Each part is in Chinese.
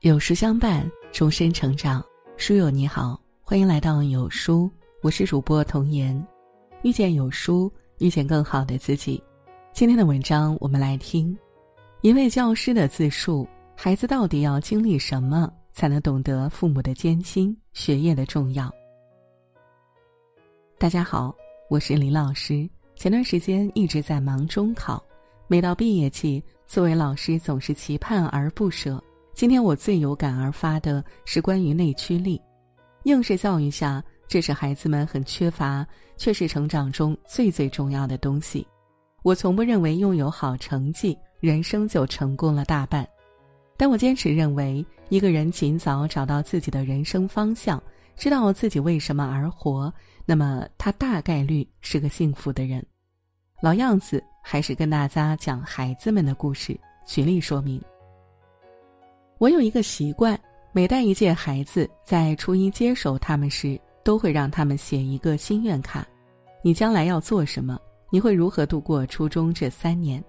有书相伴，终身成长。书友你好，欢迎来到有书，我是主播童言。遇见有书，遇见更好的自己。今天的文章，我们来听一位教师的自述：孩子到底要经历什么，才能懂得父母的艰辛、学业的重要？大家好，我是李老师。前段时间一直在忙中考，每到毕业季，作为老师总是期盼而不舍。今天我最有感而发的是关于内驱力。应试教育下，这是孩子们很缺乏，却是成长中最最重要的东西。我从不认为拥有好成绩，人生就成功了大半。但我坚持认为，一个人尽早找到自己的人生方向，知道自己为什么而活，那么他大概率是个幸福的人。老样子，还是跟大家讲孩子们的故事，举例说明。我有一个习惯，每带一届孩子在初一接手他们时，都会让他们写一个心愿卡。你将来要做什么？你会如何度过初中这三年？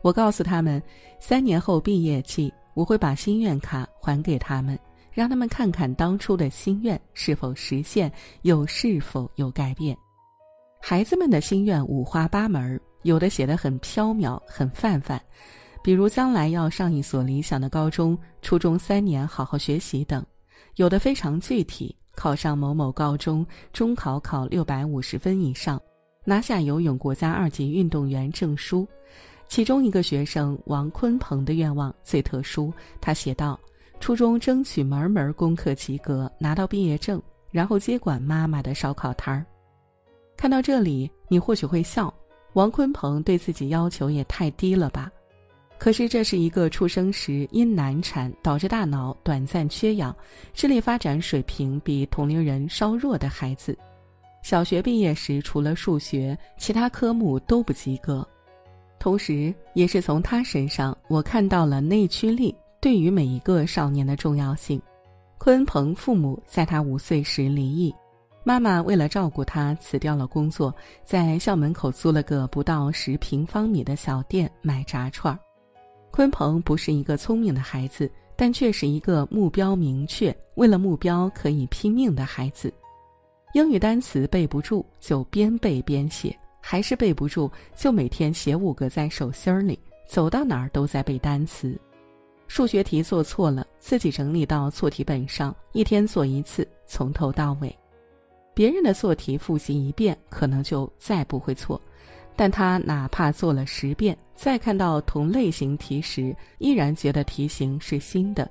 我告诉他们，三年后毕业季，我会把心愿卡还给他们，让他们看看当初的心愿是否实现，又是否有改变。孩子们的心愿五花八门，有的写得很飘渺，很泛泛。比如将来要上一所理想的高中，初中三年好好学习等，有的非常具体，考上某某高中，中考考六百五十分以上，拿下游泳国家二级运动员证书。其中一个学生王坤鹏的愿望最特殊，他写道：初中争取门门功课及格，拿到毕业证，然后接管妈妈的烧烤摊儿。看到这里，你或许会笑，王坤鹏对自己要求也太低了吧？可是，这是一个出生时因难产导致大脑短暂缺氧、智力发展水平比同龄人稍弱的孩子。小学毕业时，除了数学，其他科目都不及格。同时，也是从他身上，我看到了内驱力对于每一个少年的重要性。鲲鹏父母在他五岁时离异，妈妈为了照顾他，辞掉了工作，在校门口租了个不到十平方米的小店卖炸串儿。鲲鹏不是一个聪明的孩子，但却是一个目标明确、为了目标可以拼命的孩子。英语单词背不住就边背边写，还是背不住就每天写五个在手心里，走到哪儿都在背单词。数学题做错了，自己整理到错题本上，一天做一次，从头到尾。别人的错题复习一遍，可能就再不会错。但他哪怕做了十遍，再看到同类型题时，依然觉得题型是新的。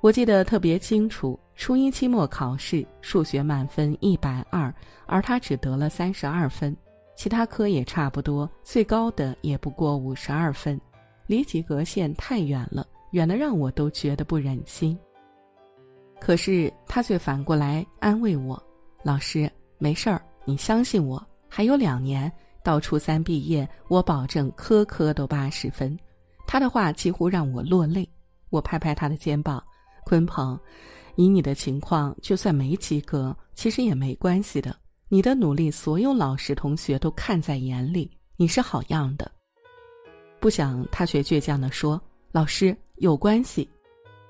我记得特别清楚，初一期末考试数学满分一百二，而他只得了三十二分，其他科也差不多，最高的也不过五十二分，离及格线太远了，远的让我都觉得不忍心。可是他却反过来安慰我：“老师，没事儿，你相信我，还有两年。”到初三毕业，我保证科科都八十分。他的话几乎让我落泪。我拍拍他的肩膀：“鲲鹏，以你的情况，就算没及格，其实也没关系的。你的努力，所有老师同学都看在眼里，你是好样的。”不想他却倔强地说：“老师有关系。”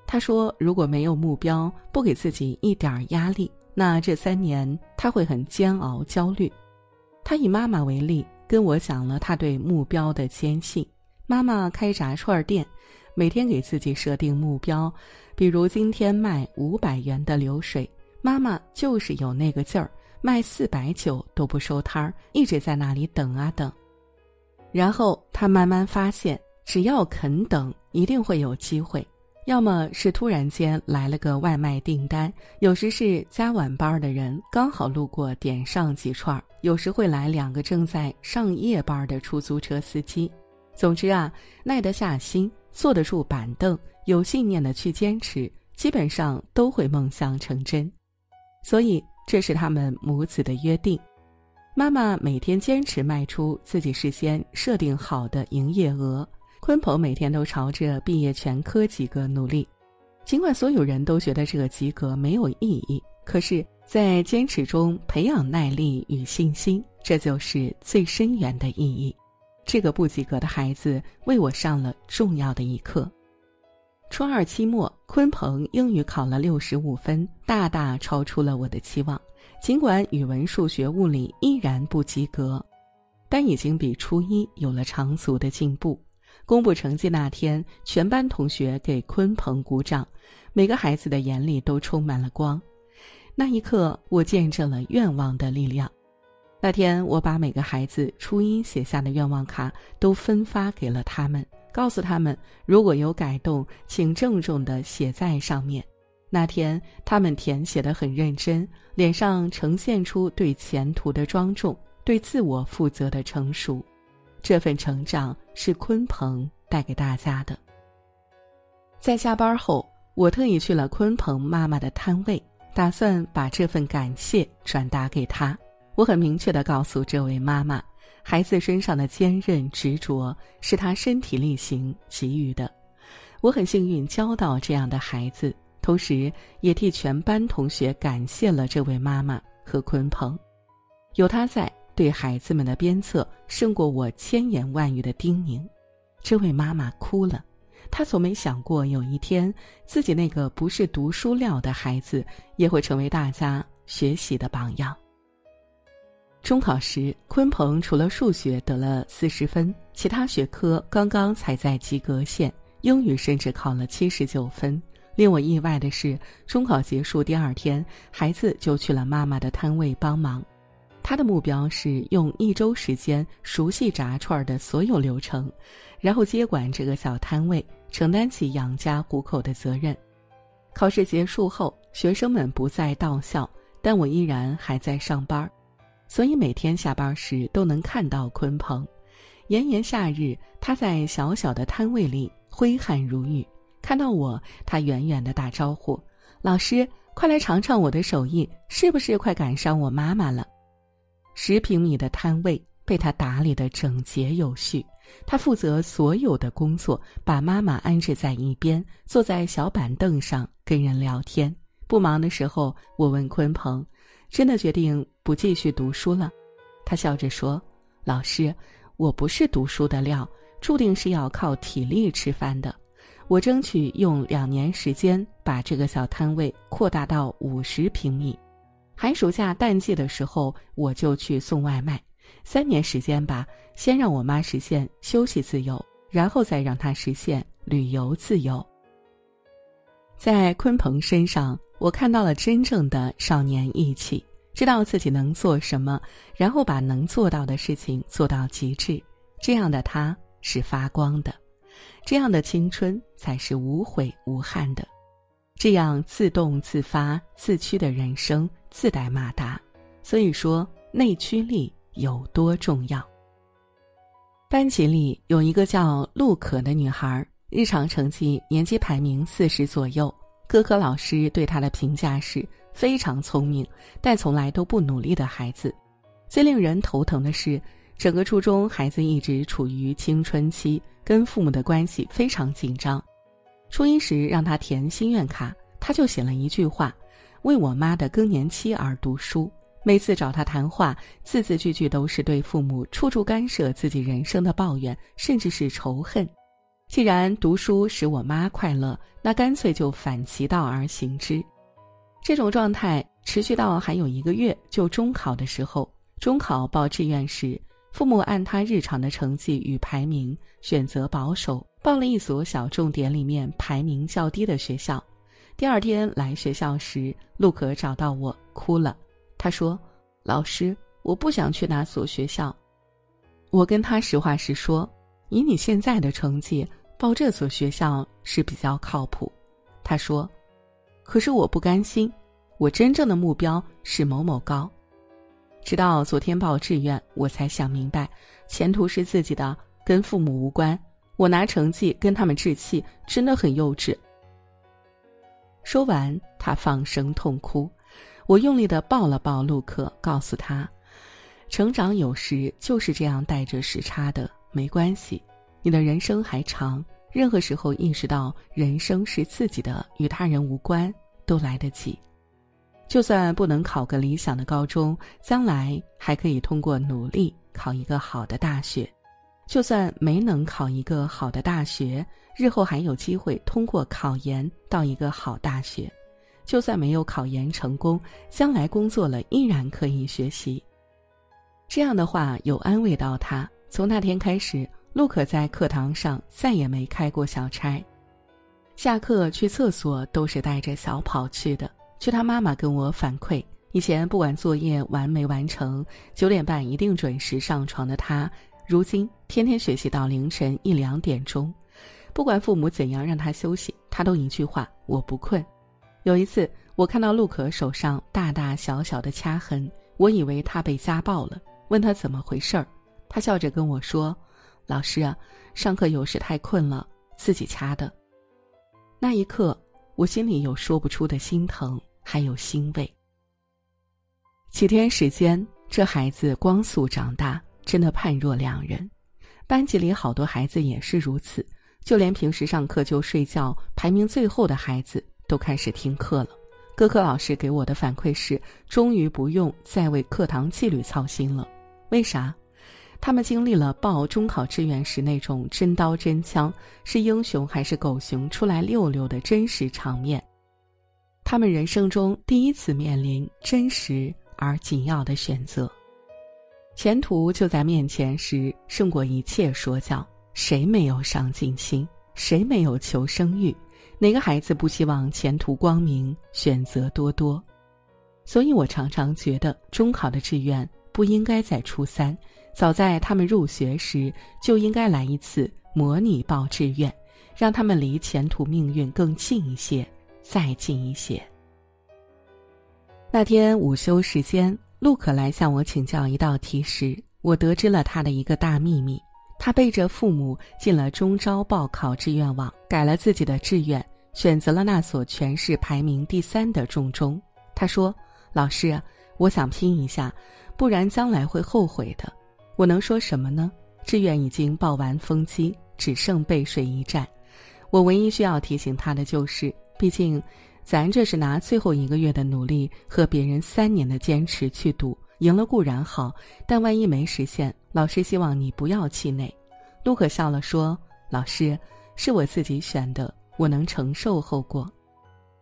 他说：“如果没有目标，不给自己一点压力，那这三年他会很煎熬、焦虑。”他以妈妈为例，跟我讲了他对目标的坚信。妈妈开炸串店，每天给自己设定目标，比如今天卖五百元的流水，妈妈就是有那个劲儿，卖四百九都不收摊儿，一直在那里等啊等。然后他慢慢发现，只要肯等，一定会有机会。要么是突然间来了个外卖订单，有时是加晚班的人刚好路过点上几串，有时会来两个正在上夜班的出租车司机。总之啊，耐得下心，坐得住板凳，有信念的去坚持，基本上都会梦想成真。所以这是他们母子的约定。妈妈每天坚持卖出自己事先设定好的营业额。鲲鹏每天都朝着毕业全科及格努力，尽管所有人都觉得这个及格没有意义，可是，在坚持中培养耐力与信心，这就是最深远的意义。这个不及格的孩子为我上了重要的一课。初二期末，鲲鹏英语考了六十五分，大大超出了我的期望。尽管语文、数学、物理依然不及格，但已经比初一有了长足的进步。公布成绩那天，全班同学给鲲鹏鼓掌，每个孩子的眼里都充满了光。那一刻，我见证了愿望的力量。那天，我把每个孩子初一写下的愿望卡都分发给了他们，告诉他们如果有改动，请郑重地写在上面。那天，他们填写的很认真，脸上呈现出对前途的庄重，对自我负责的成熟。这份成长是鲲鹏带给大家的。在下班后，我特意去了鲲鹏妈妈的摊位，打算把这份感谢转达给她。我很明确的告诉这位妈妈，孩子身上的坚韧执着是他身体力行给予的。我很幸运教到这样的孩子，同时也替全班同学感谢了这位妈妈和鲲鹏，有他在。对孩子们的鞭策胜过我千言万语的叮咛，这位妈妈哭了。她从没想过有一天自己那个不是读书料的孩子也会成为大家学习的榜样。中考时，鲲鹏除了数学得了四十分，其他学科刚刚才在及格线，英语甚至考了七十九分。令我意外的是，中考结束第二天，孩子就去了妈妈的摊位帮忙。他的目标是用一周时间熟悉炸串的所有流程，然后接管这个小摊位，承担起养家糊口的责任。考试结束后，学生们不再到校，但我依然还在上班，所以每天下班时都能看到鲲鹏。炎炎夏日，他在小小的摊位里挥汗如雨，看到我，他远远的打招呼：“老师，快来尝尝我的手艺，是不是快赶上我妈妈了？”十平米的摊位被他打理得整洁有序，他负责所有的工作，把妈妈安置在一边，坐在小板凳上跟人聊天。不忙的时候，我问鲲鹏：“真的决定不继续读书了？”他笑着说：“老师，我不是读书的料，注定是要靠体力吃饭的。我争取用两年时间把这个小摊位扩大到五十平米。”寒暑假淡季的时候，我就去送外卖。三年时间吧，先让我妈实现休息自由，然后再让她实现旅游自由。在鲲鹏身上，我看到了真正的少年义气，知道自己能做什么，然后把能做到的事情做到极致。这样的他是发光的，这样的青春才是无悔无憾的。这样自动自发、自驱的人生自带马达，所以说内驱力有多重要。班级里有一个叫陆可的女孩，日常成绩年级排名四十左右，各科老师对她的评价是非常聪明，但从来都不努力的孩子。最令人头疼的是，整个初中孩子一直处于青春期，跟父母的关系非常紧张。初一时让他填心愿卡，他就写了一句话：“为我妈的更年期而读书。”每次找他谈话，字字句句都是对父母处处干涉自己人生的抱怨，甚至是仇恨。既然读书使我妈快乐，那干脆就反其道而行之。这种状态持续到还有一个月就中考的时候，中考报志愿时，父母按他日常的成绩与排名选择保守。报了一所小重点里面排名较低的学校，第二天来学校时，陆可找到我哭了。他说：“老师，我不想去那所学校。”我跟他实话实说：“以你现在的成绩，报这所学校是比较靠谱。”他说：“可是我不甘心，我真正的目标是某某高。”直到昨天报志愿，我才想明白，前途是自己的，跟父母无关。我拿成绩跟他们置气，真的很幼稚。说完，他放声痛哭。我用力的抱了抱陆克，告诉他：“成长有时就是这样带着时差的，没关系，你的人生还长。任何时候意识到人生是自己的，与他人无关，都来得及。就算不能考个理想的高中，将来还可以通过努力考一个好的大学。”就算没能考一个好的大学，日后还有机会通过考研到一个好大学；就算没有考研成功，将来工作了依然可以学习。这样的话有安慰到他。从那天开始，陆可在课堂上再也没开过小差，下课去厕所都是带着小跑去的。据他妈妈跟我反馈，以前不管作业完没完成，九点半一定准时上床的他。如今天天学习到凌晨一两点钟，不管父母怎样让他休息，他都一句话：“我不困。”有一次，我看到陆可手上大大小小的掐痕，我以为他被家暴了，问他怎么回事儿，他笑着跟我说：“老师啊，上课有时太困了，自己掐的。”那一刻，我心里有说不出的心疼，还有欣慰。几天时间，这孩子光速长大。真的判若两人，班级里好多孩子也是如此，就连平时上课就睡觉、排名最后的孩子都开始听课了。各科老师给我的反馈是，终于不用再为课堂纪律操心了。为啥？他们经历了报中考志愿时那种真刀真枪、是英雄还是狗熊出来溜溜的真实场面，他们人生中第一次面临真实而紧要的选择。前途就在面前时，胜过一切说教。谁没有上进心？谁没有求生欲？哪个孩子不希望前途光明、选择多多？所以我常常觉得，中考的志愿不应该在初三，早在他们入学时就应该来一次模拟报志愿，让他们离前途命运更近一些，再近一些。那天午休时间。陆可来向我请教一道题时，我得知了他的一个大秘密：他背着父母进了中招报考志愿网，改了自己的志愿，选择了那所全市排名第三的重中。他说：“老师，我想拼一下，不然将来会后悔的。”我能说什么呢？志愿已经报完封机，只剩背水一战。我唯一需要提醒他的就是，毕竟。咱这是拿最后一个月的努力和别人三年的坚持去赌，赢了固然好，但万一没实现，老师希望你不要气馁。陆可笑了说：“老师，是我自己选的，我能承受后果，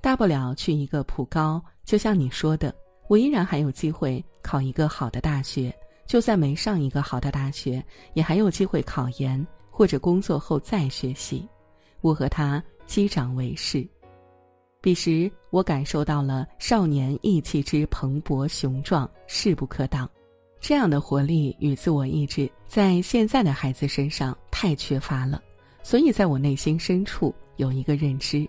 大不了去一个普高。就像你说的，我依然还有机会考一个好的大学，就算没上一个好的大学，也还有机会考研或者工作后再学习。我和他击掌为誓。”彼时，我感受到了少年意气之蓬勃雄壮、势不可挡，这样的活力与自我意志，在现在的孩子身上太缺乏了。所以，在我内心深处有一个认知：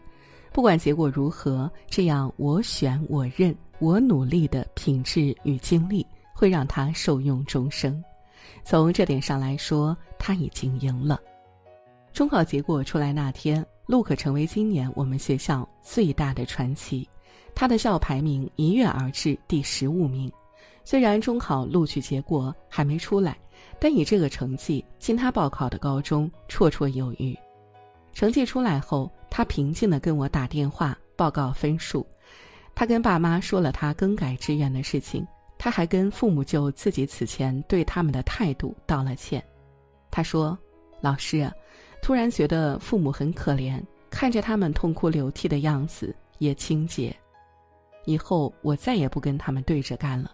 不管结果如何，这样我选、我认、我努力的品质与经历，会让他受用终生。从这点上来说，他已经赢了。中考结果出来那天。陆可成为今年我们学校最大的传奇，他的校排名一跃而至第十五名。虽然中考录取结果还没出来，但以这个成绩进他报考的高中绰绰有余。成绩出来后，他平静地跟我打电话报告分数。他跟爸妈说了他更改志愿的事情，他还跟父母就自己此前对他们的态度道了歉。他说：“老师。”突然觉得父母很可怜，看着他们痛哭流涕的样子也清洁。以后我再也不跟他们对着干了。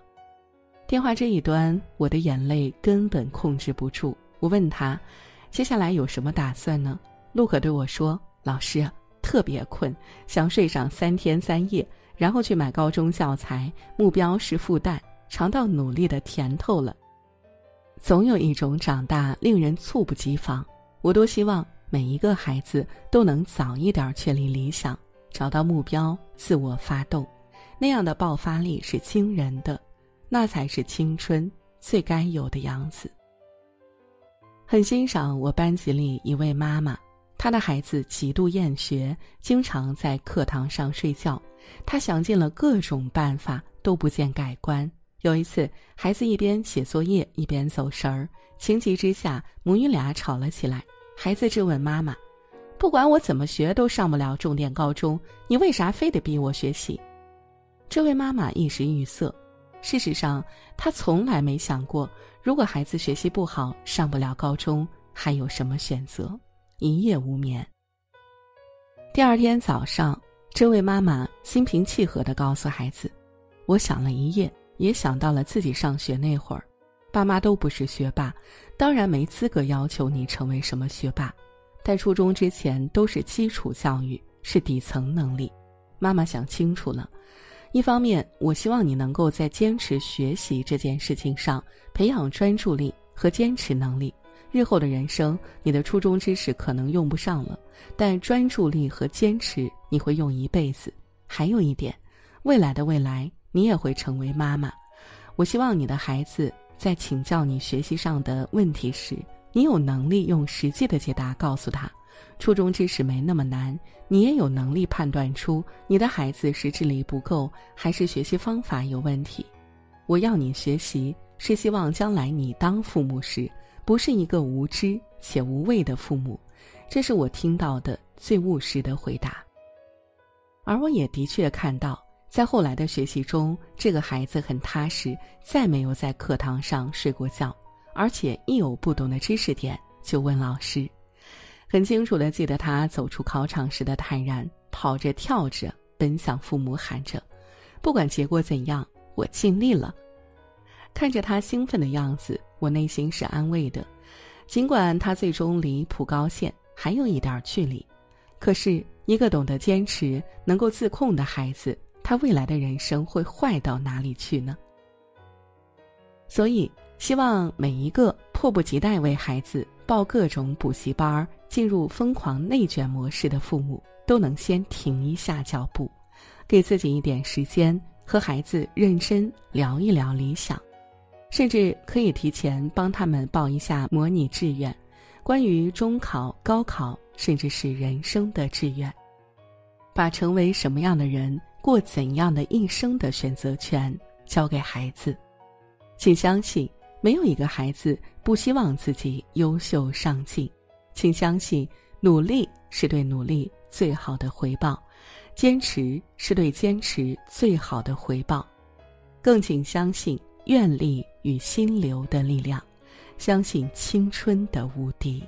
电话这一端，我的眼泪根本控制不住。我问他，接下来有什么打算呢？陆可对我说：“老师特别困，想睡上三天三夜，然后去买高中教材，目标是复旦，尝到努力的甜头了。总有一种长大令人猝不及防。”我多希望每一个孩子都能早一点确立理想，找到目标，自我发动，那样的爆发力是惊人的，那才是青春最该有的样子。很欣赏我班级里一位妈妈，她的孩子极度厌学，经常在课堂上睡觉，她想尽了各种办法都不见改观。有一次，孩子一边写作业一边走神儿，情急之下，母女俩吵了起来。孩子质问妈妈：“不管我怎么学都上不了重点高中，你为啥非得逼我学习？”这位妈妈一时语塞。事实上，她从来没想过，如果孩子学习不好，上不了高中，还有什么选择？一夜无眠。第二天早上，这位妈妈心平气和的告诉孩子：“我想了一夜，也想到了自己上学那会儿，爸妈都不是学霸，当然没资格要求你成为什么学霸。在初中之前都是基础教育，是底层能力。妈妈想清楚了。”一方面，我希望你能够在坚持学习这件事情上培养专注力和坚持能力。日后的人生，你的初中知识可能用不上了，但专注力和坚持你会用一辈子。还有一点，未来的未来，你也会成为妈妈。我希望你的孩子在请教你学习上的问题时，你有能力用实际的解答告诉他。初中知识没那么难，你也有能力判断出你的孩子是智力不够，还是学习方法有问题。我要你学习，是希望将来你当父母时，不是一个无知且无畏的父母。这是我听到的最务实的回答。而我也的确看到，在后来的学习中，这个孩子很踏实，再没有在课堂上睡过觉，而且一有不懂的知识点就问老师。很清楚的记得他走出考场时的坦然，跑着跳着奔向父母，喊着：“不管结果怎样，我尽力了。”看着他兴奋的样子，我内心是安慰的。尽管他最终离普高线还有一点距离，可是一个懂得坚持、能够自控的孩子，他未来的人生会坏到哪里去呢？所以，希望每一个迫不及待为孩子报各种补习班。进入疯狂内卷模式的父母都能先停一下脚步，给自己一点时间和孩子认真聊一聊理想，甚至可以提前帮他们报一下模拟志愿，关于中考、高考，甚至是人生的志愿，把成为什么样的人、过怎样的一生的选择权交给孩子。请相信，没有一个孩子不希望自己优秀上进。请相信，努力是对努力最好的回报，坚持是对坚持最好的回报，更请相信愿力与心流的力量，相信青春的无敌。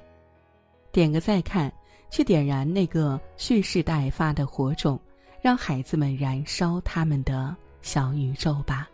点个再看，去点燃那个蓄势待发的火种，让孩子们燃烧他们的小宇宙吧。